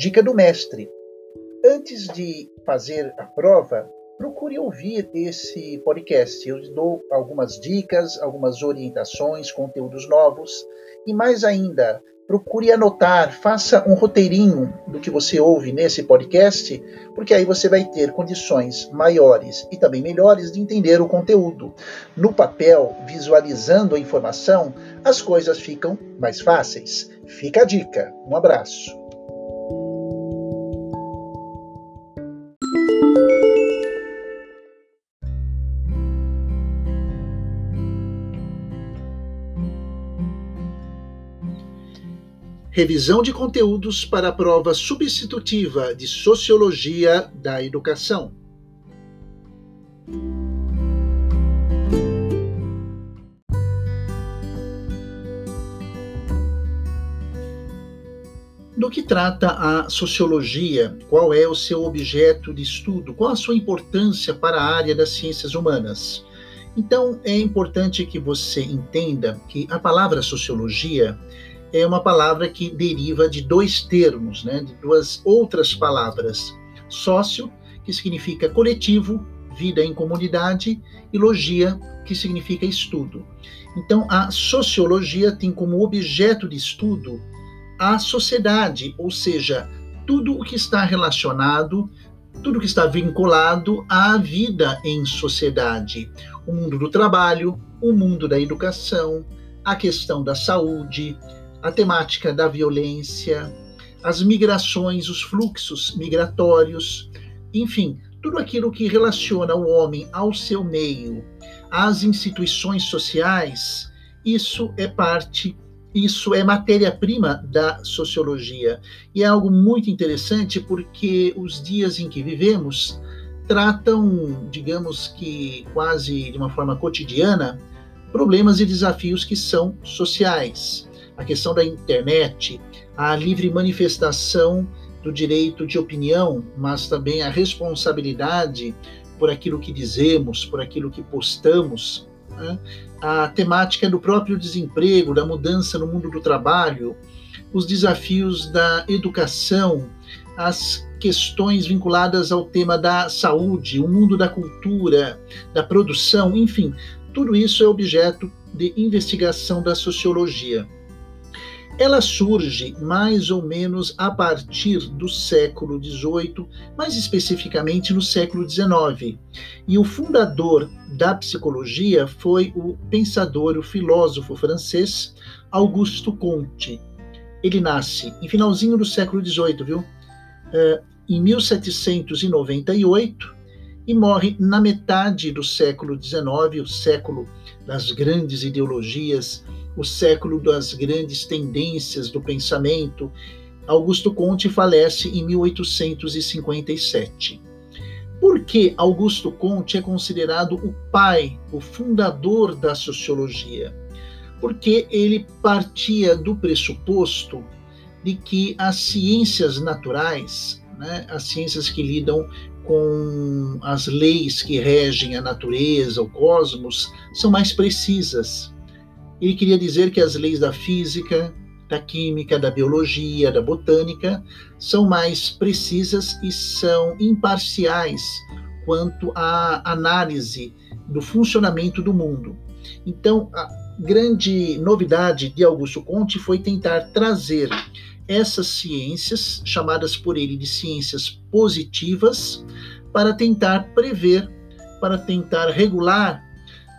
Dica do mestre: antes de fazer a prova, procure ouvir esse podcast. Eu dou algumas dicas, algumas orientações, conteúdos novos e mais ainda, procure anotar, faça um roteirinho do que você ouve nesse podcast, porque aí você vai ter condições maiores e também melhores de entender o conteúdo. No papel, visualizando a informação, as coisas ficam mais fáceis. Fica a dica. Um abraço. Revisão de conteúdos para a prova substitutiva de Sociologia da Educação. Do que trata a sociologia? Qual é o seu objeto de estudo? Qual a sua importância para a área das ciências humanas? Então, é importante que você entenda que a palavra sociologia é uma palavra que deriva de dois termos, né, de duas outras palavras. Sócio, que significa coletivo, vida em comunidade, e logia, que significa estudo. Então, a sociologia tem como objeto de estudo a sociedade, ou seja, tudo o que está relacionado, tudo o que está vinculado à vida em sociedade. O mundo do trabalho, o mundo da educação, a questão da saúde, a temática da violência, as migrações, os fluxos migratórios, enfim, tudo aquilo que relaciona o homem ao seu meio, às instituições sociais, isso é parte, isso é matéria-prima da sociologia. E é algo muito interessante porque os dias em que vivemos tratam, digamos que quase de uma forma cotidiana, problemas e desafios que são sociais a questão da internet, a livre manifestação do direito de opinião, mas também a responsabilidade por aquilo que dizemos, por aquilo que postamos, né? a temática do próprio desemprego, da mudança no mundo do trabalho, os desafios da educação, as questões vinculadas ao tema da saúde, o mundo da cultura, da produção, enfim, tudo isso é objeto de investigação da sociologia ela surge mais ou menos a partir do século XVIII, mais especificamente no século XIX. E o fundador da psicologia foi o pensador, o filósofo francês Augusto Comte. Ele nasce em finalzinho do século XVIII, viu? Uh, em 1798 e morre na metade do século XIX, o século das grandes ideologias o século das grandes tendências do pensamento, Augusto Conte falece em 1857. Por que Augusto Conte é considerado o pai, o fundador da sociologia? Porque ele partia do pressuposto de que as ciências naturais, né, as ciências que lidam com as leis que regem a natureza, o cosmos, são mais precisas. Ele queria dizer que as leis da física, da química, da biologia, da botânica são mais precisas e são imparciais quanto à análise do funcionamento do mundo. Então, a grande novidade de Augusto Conte foi tentar trazer essas ciências, chamadas por ele de ciências positivas, para tentar prever, para tentar regular,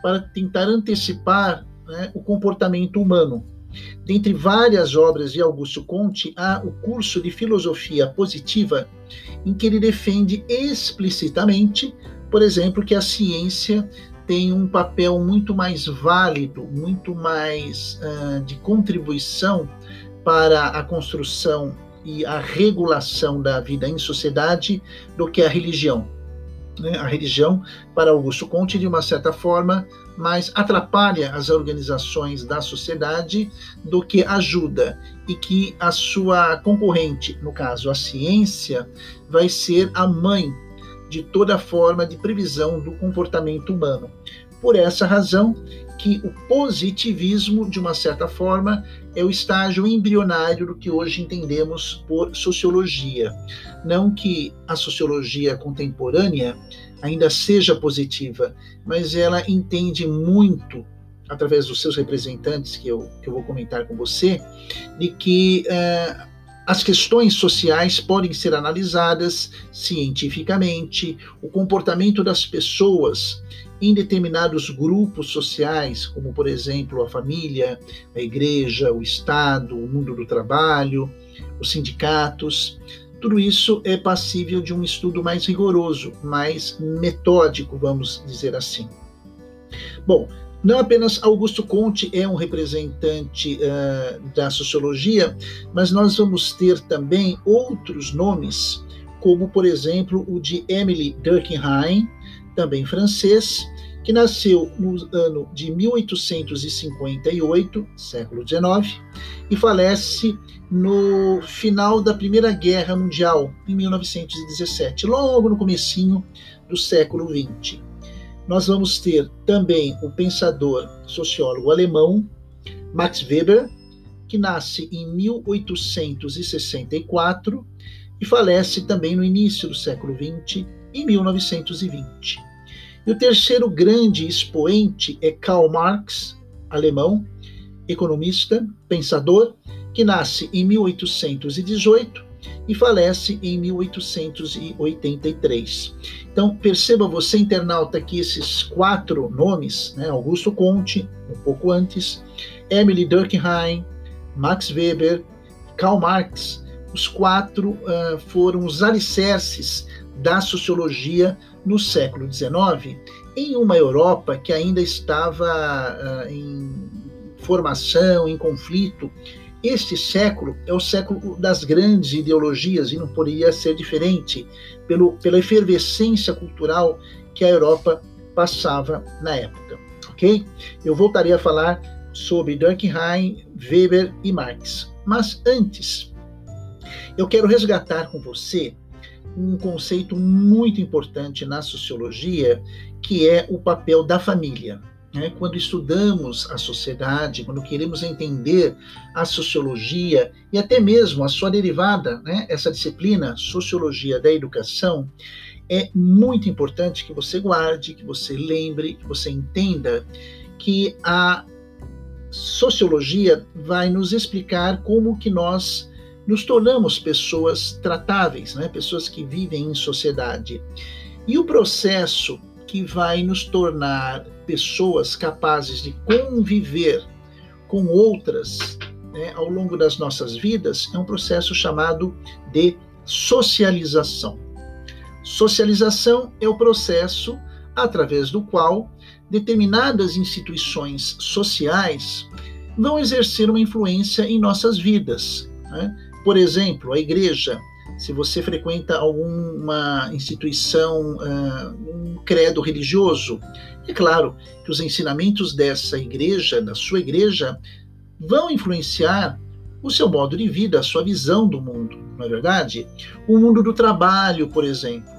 para tentar antecipar né, o comportamento humano. Dentre várias obras de Augusto Conte, há o curso de filosofia positiva, em que ele defende explicitamente, por exemplo, que a ciência tem um papel muito mais válido, muito mais uh, de contribuição para a construção e a regulação da vida em sociedade do que a religião. Né? A religião, para Augusto Conte, de uma certa forma, mais atrapalha as organizações da sociedade do que ajuda, e que a sua concorrente, no caso a ciência, vai ser a mãe de toda forma de previsão do comportamento humano. Por essa razão que o positivismo, de uma certa forma, é o estágio embrionário do que hoje entendemos por sociologia. Não que a sociologia contemporânea ainda seja positiva, mas ela entende muito, através dos seus representantes, que eu, que eu vou comentar com você, de que uh, as questões sociais podem ser analisadas cientificamente, o comportamento das pessoas em determinados grupos sociais, como por exemplo a família, a igreja, o Estado, o mundo do trabalho, os sindicatos, tudo isso é passível de um estudo mais rigoroso, mais metódico, vamos dizer assim. Bom, não apenas Augusto Conte é um representante uh, da sociologia, mas nós vamos ter também outros nomes, como por exemplo o de Emily Durkheim, também francês, que nasceu no ano de 1858, século XIX, e falece no final da Primeira Guerra Mundial, em 1917, logo no comecinho do século XX. Nós vamos ter também o pensador sociólogo alemão Max Weber, que nasce em 1864 e falece também no início do século XX, em 1920. E o terceiro grande expoente é Karl Marx, alemão, economista, pensador, que nasce em 1818 e falece em 1883. Então, perceba você, internauta, que esses quatro nomes, né, Augusto Conte, um pouco antes, Emily Durkheim, Max Weber, Karl Marx, os quatro uh, foram os alicerces da sociologia no século XIX, em uma Europa que ainda estava uh, em formação, em conflito. Este século é o século das grandes ideologias e não poderia ser diferente pelo, pela efervescência cultural que a Europa passava na época. Ok? Eu voltarei a falar sobre Durkheim, Weber e Marx. Mas antes, eu quero resgatar com você um conceito muito importante na sociologia, que é o papel da família. Né? Quando estudamos a sociedade, quando queremos entender a sociologia e até mesmo a sua derivada, né? essa disciplina, sociologia da educação, é muito importante que você guarde, que você lembre, que você entenda que a sociologia vai nos explicar como que nós nos tornamos pessoas tratáveis, né? pessoas que vivem em sociedade. E o processo que vai nos tornar pessoas capazes de conviver com outras né, ao longo das nossas vidas é um processo chamado de socialização. Socialização é o processo através do qual determinadas instituições sociais vão exercer uma influência em nossas vidas. Né? Por exemplo, a igreja. Se você frequenta alguma instituição, uh, um credo religioso, é claro que os ensinamentos dessa igreja, da sua igreja, vão influenciar o seu modo de vida, a sua visão do mundo, não é verdade? O mundo do trabalho, por exemplo.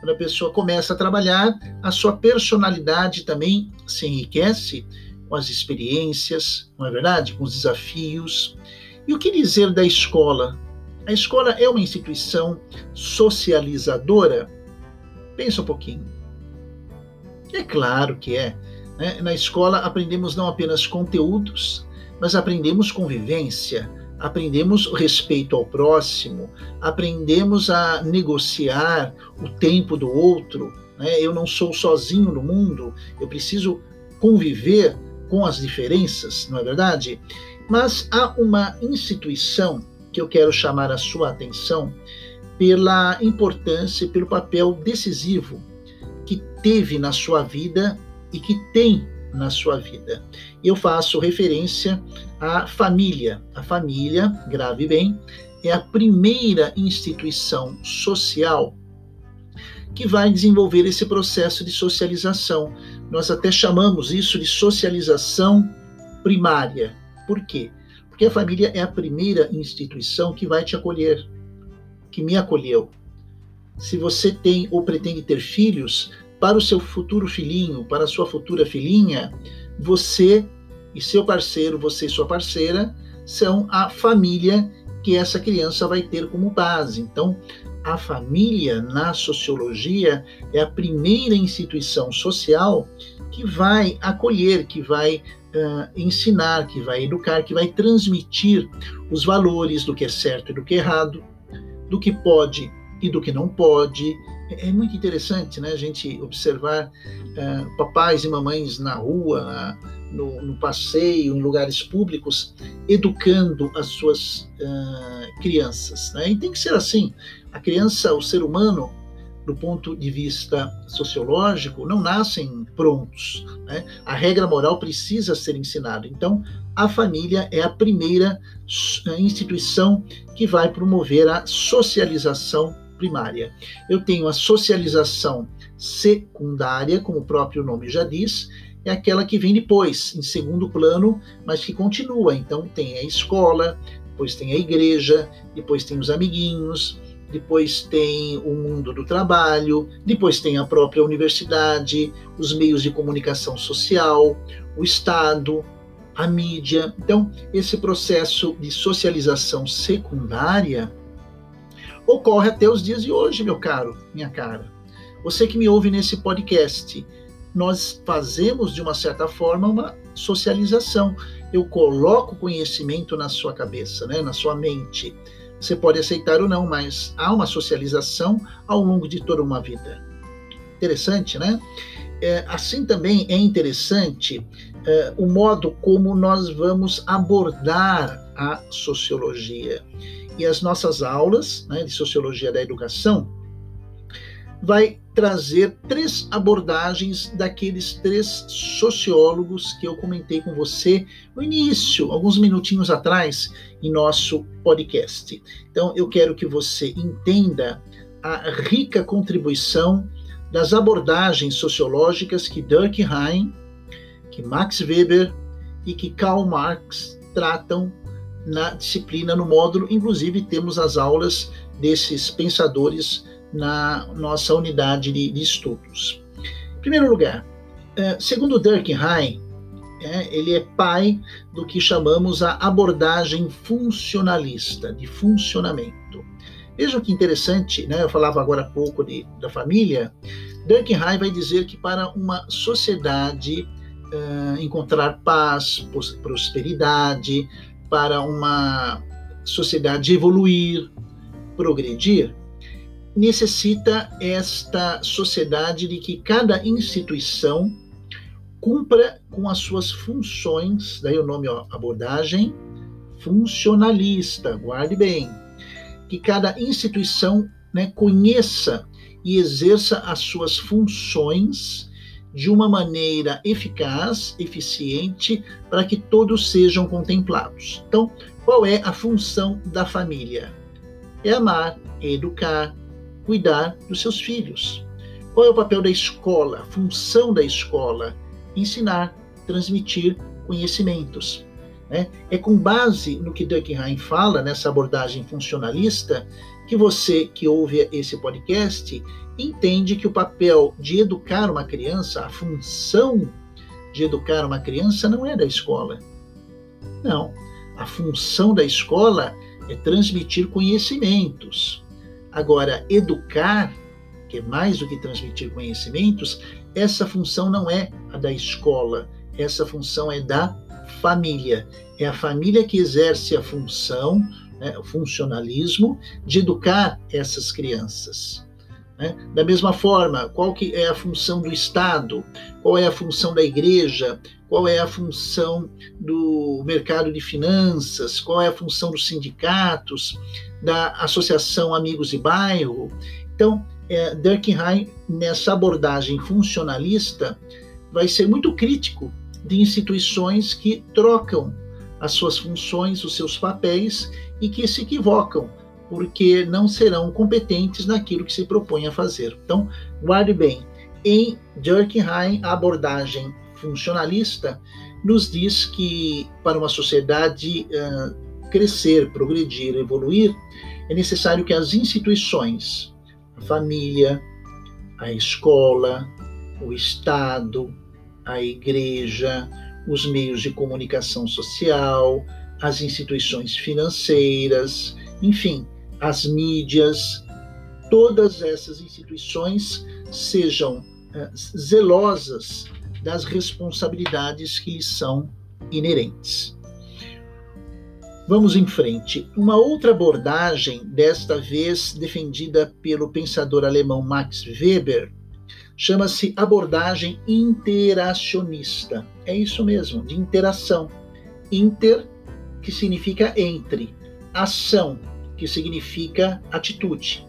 Quando a pessoa começa a trabalhar, a sua personalidade também se enriquece com as experiências, não é verdade? Com os desafios. E o que dizer da escola? A escola é uma instituição socializadora? Pensa um pouquinho. É claro que é. Né? Na escola aprendemos não apenas conteúdos, mas aprendemos convivência, aprendemos respeito ao próximo, aprendemos a negociar o tempo do outro. Né? Eu não sou sozinho no mundo, eu preciso conviver com as diferenças, não é verdade? Mas há uma instituição que eu quero chamar a sua atenção pela importância e pelo papel decisivo que teve na sua vida e que tem na sua vida. Eu faço referência à família. A família, grave bem, é a primeira instituição social que vai desenvolver esse processo de socialização. Nós até chamamos isso de socialização primária. Por quê? Porque a família é a primeira instituição que vai te acolher, que me acolheu. Se você tem ou pretende ter filhos, para o seu futuro filhinho, para a sua futura filhinha, você e seu parceiro, você e sua parceira, são a família que essa criança vai ter como base. Então, a família na sociologia é a primeira instituição social que vai acolher, que vai uh, ensinar, que vai educar, que vai transmitir os valores do que é certo e do que é errado, do que pode e do que não pode. É, é muito interessante né, a gente observar uh, papais e mamães na rua, no, no, passeio, em lugares públicos, educando as suas uh, crianças. Né? E tem que ser assim. A criança, o ser humano, do ponto de vista sociológico, não nascem prontos. Né? A regra moral precisa ser ensinada. Então, a família é a primeira instituição que vai promover a socialização primária. Eu tenho a socialização secundária, como o próprio nome já diz, é aquela que vem depois, em segundo plano, mas que continua. Então, tem a escola, depois tem a igreja, depois tem os amiguinhos, depois tem o mundo do trabalho, depois tem a própria universidade, os meios de comunicação social, o Estado, a mídia. Então, esse processo de socialização secundária ocorre até os dias de hoje, meu caro, minha cara. Você que me ouve nesse podcast, nós fazemos de uma certa forma uma socialização. Eu coloco conhecimento na sua cabeça, né, na sua mente. Você pode aceitar ou não, mas há uma socialização ao longo de toda uma vida. Interessante, né? É, assim também é interessante é, o modo como nós vamos abordar a sociologia. E as nossas aulas né, de sociologia da educação vai trazer três abordagens daqueles três sociólogos que eu comentei com você no início, alguns minutinhos atrás, em nosso podcast. Então, eu quero que você entenda a rica contribuição das abordagens sociológicas que Durkheim, que Max Weber e que Karl Marx tratam na disciplina, no módulo. Inclusive, temos as aulas desses pensadores na nossa unidade de, de estudos. Em primeiro lugar, é, segundo Durkheim, é, ele é pai do que chamamos a abordagem funcionalista, de funcionamento. Veja que interessante, né? eu falava agora há pouco de, da família. Durkheim vai dizer que para uma sociedade uh, encontrar paz, prosperidade, para uma sociedade evoluir, progredir, necessita esta sociedade de que cada instituição cumpra com as suas funções, daí o nome ó, abordagem funcionalista, guarde bem, que cada instituição né, conheça e exerça as suas funções de uma maneira eficaz, eficiente, para que todos sejam contemplados. Então, qual é a função da família? É amar, é educar, cuidar dos seus filhos. Qual é o papel da escola, a função da escola? Ensinar, transmitir conhecimentos. Né? É com base no que Durkheim fala, nessa abordagem funcionalista, que você que ouve esse podcast entende que o papel de educar uma criança, a função de educar uma criança não é da escola. Não. A função da escola é transmitir conhecimentos. Agora, educar, que é mais do que transmitir conhecimentos, essa função não é a da escola, essa função é da família. É a família que exerce a função, né, o funcionalismo, de educar essas crianças. Né? Da mesma forma, qual que é a função do Estado? Qual é a função da igreja? Qual é a função do mercado de finanças? Qual é a função dos sindicatos? da Associação Amigos e Bairro. Então, é, Durkheim, nessa abordagem funcionalista, vai ser muito crítico de instituições que trocam as suas funções, os seus papéis e que se equivocam, porque não serão competentes naquilo que se propõe a fazer. Então, guarde bem, em Durkheim, a abordagem funcionalista nos diz que para uma sociedade uh, crescer, progredir, evoluir, é necessário que as instituições, a família, a escola, o Estado, a igreja, os meios de comunicação social, as instituições financeiras, enfim, as mídias, todas essas instituições sejam uh, zelosas das responsabilidades que lhes são inerentes. Vamos em frente. Uma outra abordagem, desta vez defendida pelo pensador alemão Max Weber, chama-se abordagem interacionista. É isso mesmo, de interação. Inter, que significa entre, ação, que significa atitude.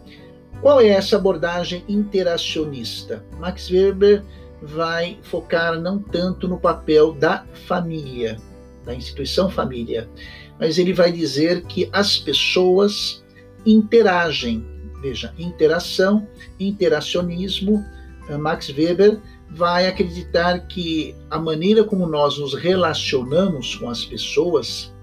Qual é essa abordagem interacionista? Max Weber vai focar não tanto no papel da família, da instituição família, mas ele vai dizer que as pessoas interagem. Veja, interação, interacionismo. Eh, Max Weber vai acreditar que a maneira como nós nos relacionamos com as pessoas,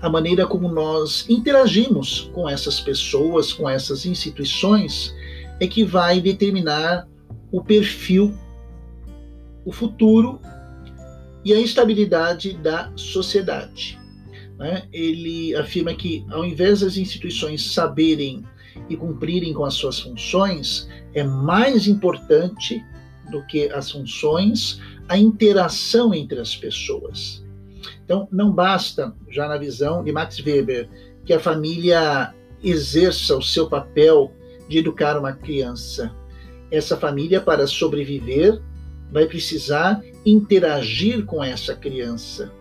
a maneira como nós interagimos com essas pessoas, com essas instituições, é que vai determinar o perfil, o futuro e a estabilidade da sociedade. Né? Ele afirma que, ao invés das instituições saberem e cumprirem com as suas funções, é mais importante do que as funções a interação entre as pessoas. Então, não basta, já na visão de Max Weber, que a família exerça o seu papel de educar uma criança. Essa família, para sobreviver, vai precisar interagir com essa criança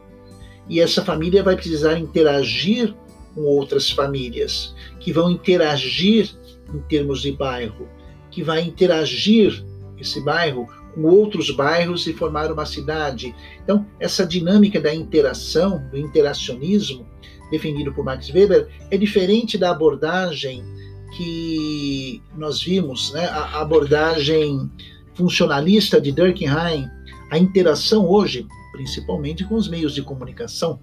e essa família vai precisar interagir com outras famílias, que vão interagir em termos de bairro, que vai interagir esse bairro com outros bairros e formar uma cidade. Então, essa dinâmica da interação, do interacionismo, definido por Max Weber, é diferente da abordagem que nós vimos, né? a abordagem funcionalista de Durkheim, a interação hoje principalmente com os meios de comunicação.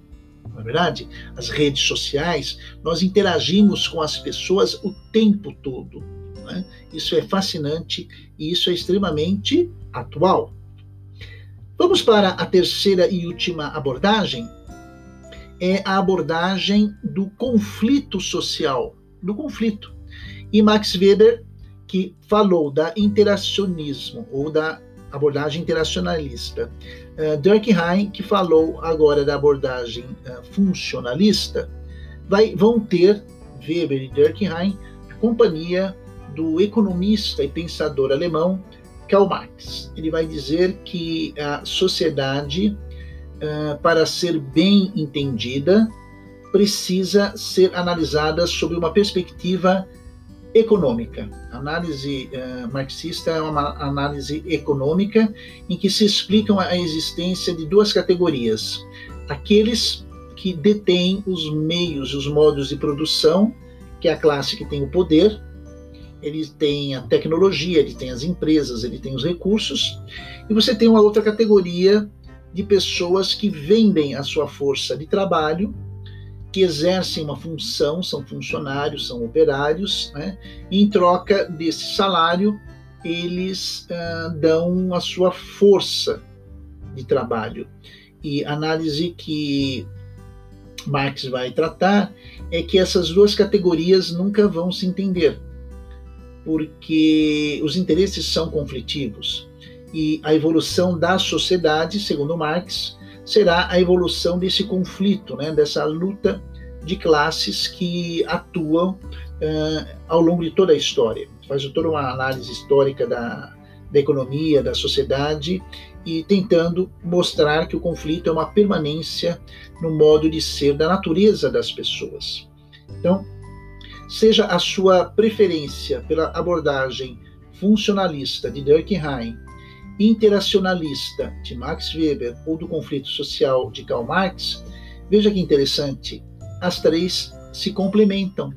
Não é verdade? As redes sociais, nós interagimos com as pessoas o tempo todo. É? Isso é fascinante e isso é extremamente atual. Vamos para a terceira e última abordagem. É a abordagem do conflito social, do conflito. E Max Weber, que falou da interacionismo ou da abordagem interacionalista. Uh, Durkheim, que falou agora da abordagem uh, funcionalista, vai, vão ter Weber e Durkheim companhia do economista e pensador alemão Karl Marx. Ele vai dizer que a sociedade, uh, para ser bem entendida, precisa ser analisada sob uma perspectiva econômica. A análise uh, marxista é uma análise econômica em que se explicam a existência de duas categorias: aqueles que detêm os meios, os modos de produção, que é a classe que tem o poder, ele tem a tecnologia, ele tem as empresas, ele tem os recursos, e você tem uma outra categoria de pessoas que vendem a sua força de trabalho que exercem uma função, são funcionários, são operários, né? e em troca desse salário, eles uh, dão a sua força de trabalho. E a análise que Marx vai tratar é que essas duas categorias nunca vão se entender, porque os interesses são conflitivos. E a evolução da sociedade, segundo Marx, será a evolução desse conflito, né, dessa luta de classes que atuam uh, ao longo de toda a história. Faz toda uma análise histórica da, da economia, da sociedade e tentando mostrar que o conflito é uma permanência no modo de ser da natureza das pessoas. Então, seja a sua preferência pela abordagem funcionalista de Durkheim interacionalista de Max Weber ou do conflito social de Karl Marx, veja que interessante, as três se complementam,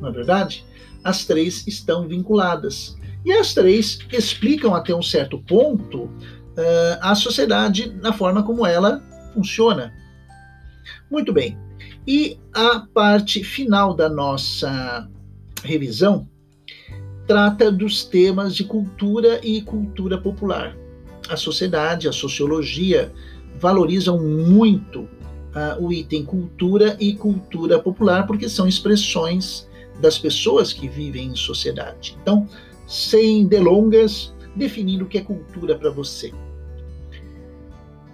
não é verdade? As três estão vinculadas. E as três explicam até um certo ponto uh, a sociedade na forma como ela funciona. Muito bem. E a parte final da nossa revisão trata dos temas de cultura e cultura popular. A sociedade, a sociologia valorizam muito uh, o item cultura e cultura popular, porque são expressões das pessoas que vivem em sociedade. Então, sem delongas, definindo o que é cultura para você.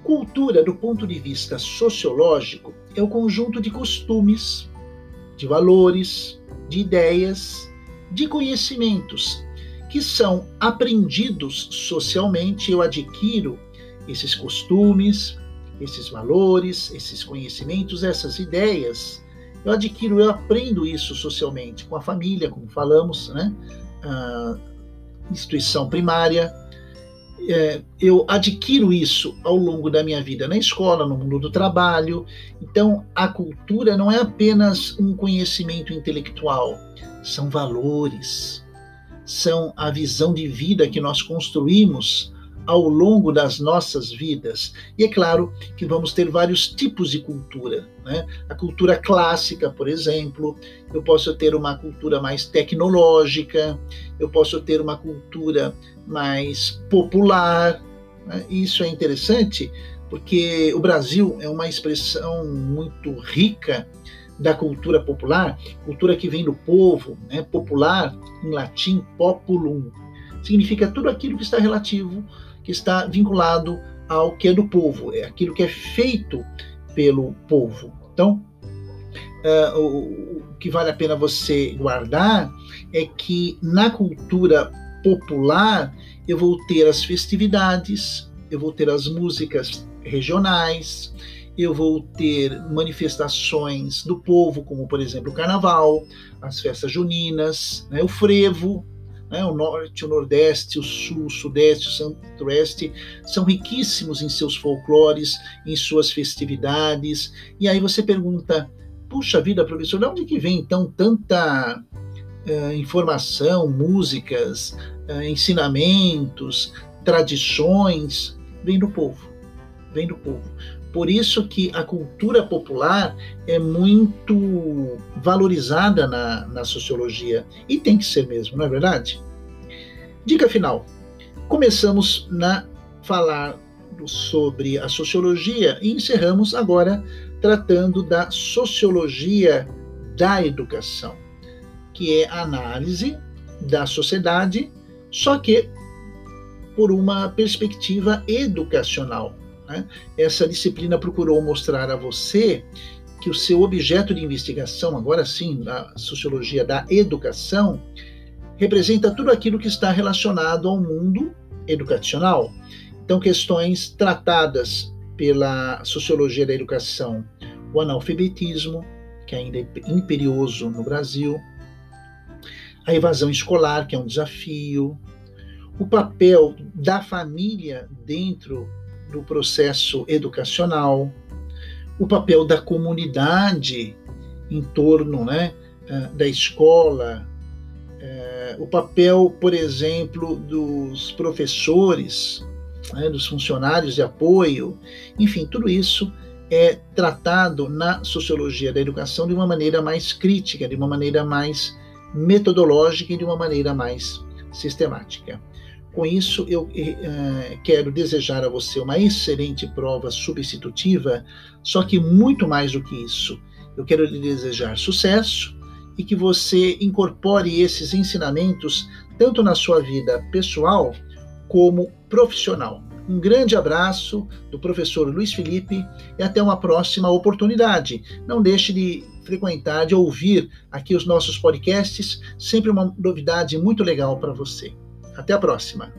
Cultura, do ponto de vista sociológico, é o conjunto de costumes, de valores, de ideias, de conhecimentos que são aprendidos socialmente. Eu adquiro esses costumes, esses valores, esses conhecimentos, essas ideias. Eu adquiro, eu aprendo isso socialmente, com a família, como falamos, né? A instituição primária. É, eu adquiro isso ao longo da minha vida na escola, no mundo do trabalho. Então, a cultura não é apenas um conhecimento intelectual, são valores, são a visão de vida que nós construímos ao longo das nossas vidas. E é claro que vamos ter vários tipos de cultura. Né? A cultura clássica, por exemplo, eu posso ter uma cultura mais tecnológica, eu posso ter uma cultura mais popular. Né? Isso é interessante porque o Brasil é uma expressão muito rica da cultura popular, cultura que vem do povo, né? popular, em latim, populum, significa tudo aquilo que está relativo, que está vinculado ao que é do povo, é aquilo que é feito pelo povo. Então, uh, o, o que vale a pena você guardar é que na cultura popular eu vou ter as festividades, eu vou ter as músicas regionais, eu vou ter manifestações do povo, como por exemplo o carnaval, as festas juninas, né, o frevo, né, o norte, o nordeste, o sul, o sudeste, o centro-oeste são riquíssimos em seus folclores, em suas festividades. E aí você pergunta, puxa vida, professor, de onde que vem então tanta uh, informação, músicas, uh, ensinamentos, tradições? Vem do povo, vem do povo. Por isso que a cultura popular é muito valorizada na, na sociologia e tem que ser mesmo, não é verdade? Dica final. Começamos na falar sobre a sociologia e encerramos agora tratando da sociologia da educação, que é a análise da sociedade, só que por uma perspectiva educacional. Né? Essa disciplina procurou mostrar a você que o seu objeto de investigação, agora sim, na sociologia da educação, representa tudo aquilo que está relacionado ao mundo educacional. Então, questões tratadas pela sociologia da educação, o analfabetismo, que ainda é imperioso no Brasil, a evasão escolar, que é um desafio, o papel da família dentro do processo educacional, o papel da comunidade em torno né, eh, da escola, eh, o papel, por exemplo, dos professores, né, dos funcionários de apoio, enfim, tudo isso é tratado na sociologia da educação de uma maneira mais crítica, de uma maneira mais metodológica e de uma maneira mais sistemática. Com isso, eu uh, quero desejar a você uma excelente prova substitutiva, só que muito mais do que isso, eu quero lhe desejar sucesso e que você incorpore esses ensinamentos tanto na sua vida pessoal como profissional. Um grande abraço do professor Luiz Felipe e até uma próxima oportunidade. Não deixe de frequentar, de ouvir aqui os nossos podcasts, sempre uma novidade muito legal para você. Até a próxima!